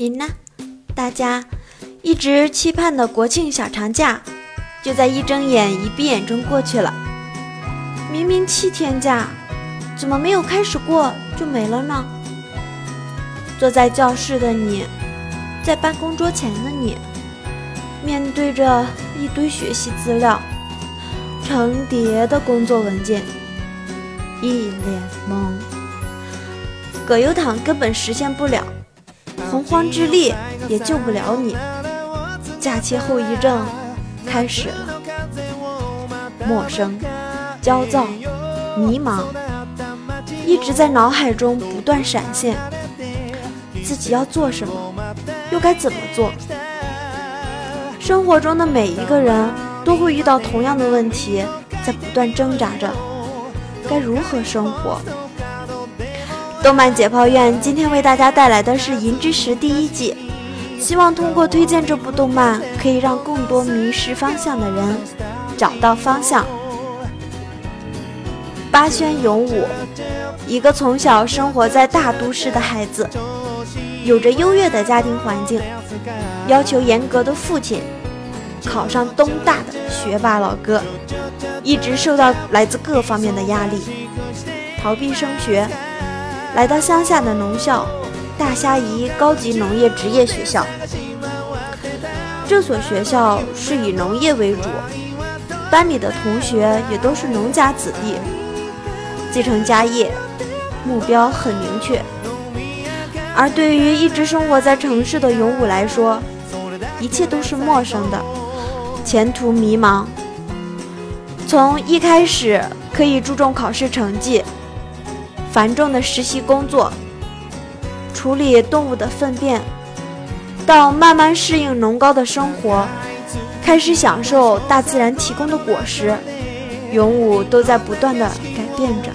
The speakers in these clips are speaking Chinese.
您呢？大家一直期盼的国庆小长假，就在一睁眼一闭眼中过去了。明明七天假，怎么没有开始过就没了呢？坐在教室的你，在办公桌前的你，面对着一堆学习资料、成叠的工作文件，一脸懵。葛优躺根本实现不了。洪荒之力也救不了你，假期后遗症开始了，陌生、焦躁、迷茫，一直在脑海中不断闪现。自己要做什么，又该怎么做？生活中的每一个人都会遇到同样的问题，在不断挣扎着，该如何生活？动漫解剖院今天为大家带来的是《银之石》第一季，希望通过推荐这部动漫，可以让更多迷失方向的人找到方向。八轩勇武，一个从小生活在大都市的孩子，有着优越的家庭环境，要求严格的父亲，考上东大的学霸老哥，一直受到来自各方面的压力，逃避升学。来到乡下的农校大虾夷高级农业职业学校，这所学校是以农业为主，班里的同学也都是农家子弟，继承家业，目标很明确。而对于一直生活在城市的勇武来说，一切都是陌生的，前途迷茫。从一开始可以注重考试成绩。繁重的实习工作，处理动物的粪便，到慢慢适应农高的生活，开始享受大自然提供的果实，勇武都在不断的改变着，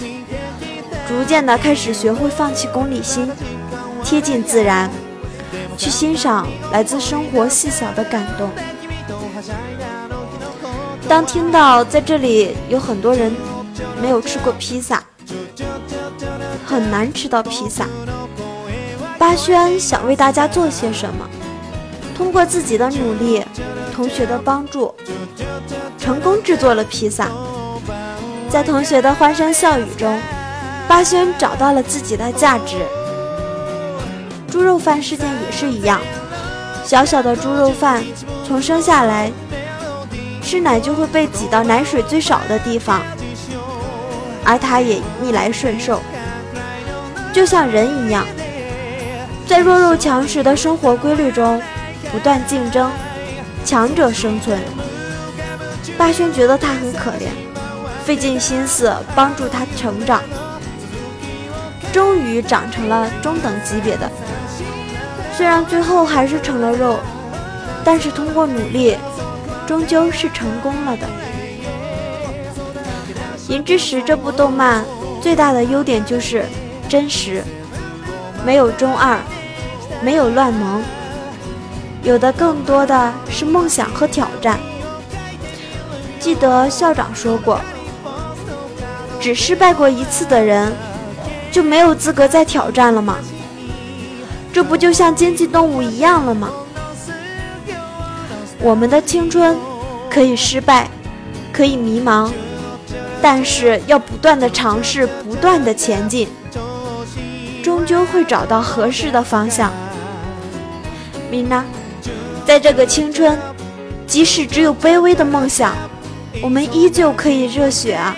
逐渐的开始学会放弃功利心，贴近自然，去欣赏来自生活细小的感动。当听到在这里有很多人没有吃过披萨。很难吃到披萨。八轩想为大家做些什么？通过自己的努力，同学的帮助，成功制作了披萨。在同学的欢声笑语中，八轩找到了自己的价值。猪肉饭事件也是一样，小小的猪肉饭，从生下来吃奶就会被挤到奶水最少的地方，而他也逆来顺受。就像人一样，在弱肉强食的生活规律中不断竞争，强者生存。八轩觉得他很可怜，费尽心思帮助他成长，终于长成了中等级别的。虽然最后还是成了肉，但是通过努力，终究是成功了的。《银之匙》这部动漫最大的优点就是。真实，没有中二，没有乱萌，有的更多的是梦想和挑战。记得校长说过，只失败过一次的人，就没有资格再挑战了吗？这不就像经济动物一样了吗？我们的青春可以失败，可以迷茫，但是要不断的尝试，不断的前进。终究会找到合适的方向。米娜，在这个青春，即使只有卑微的梦想，我们依旧可以热血啊！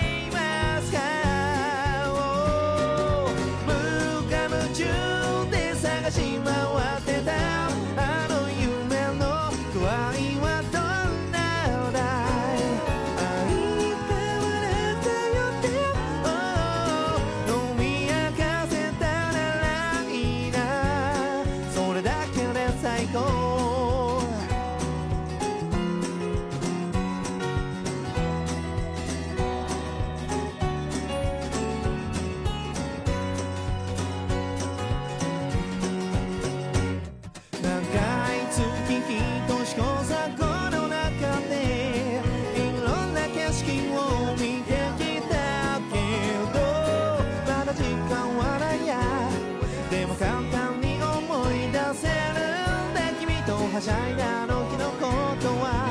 あの日のことは。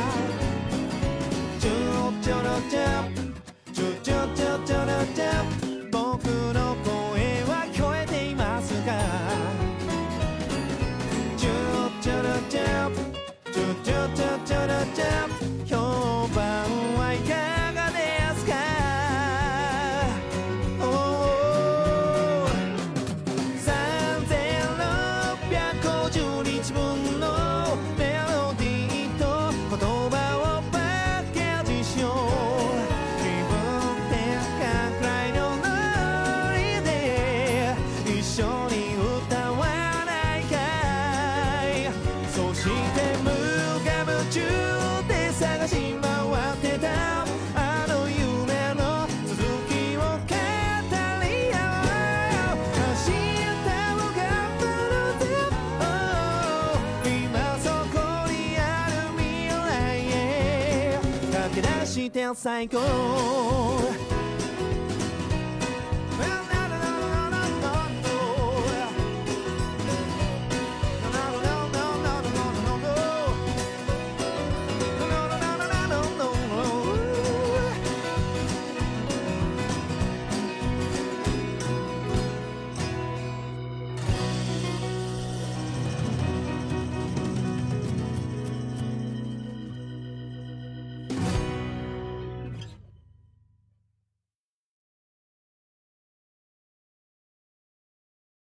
チューチュルチュチュチュチチュルチュして最高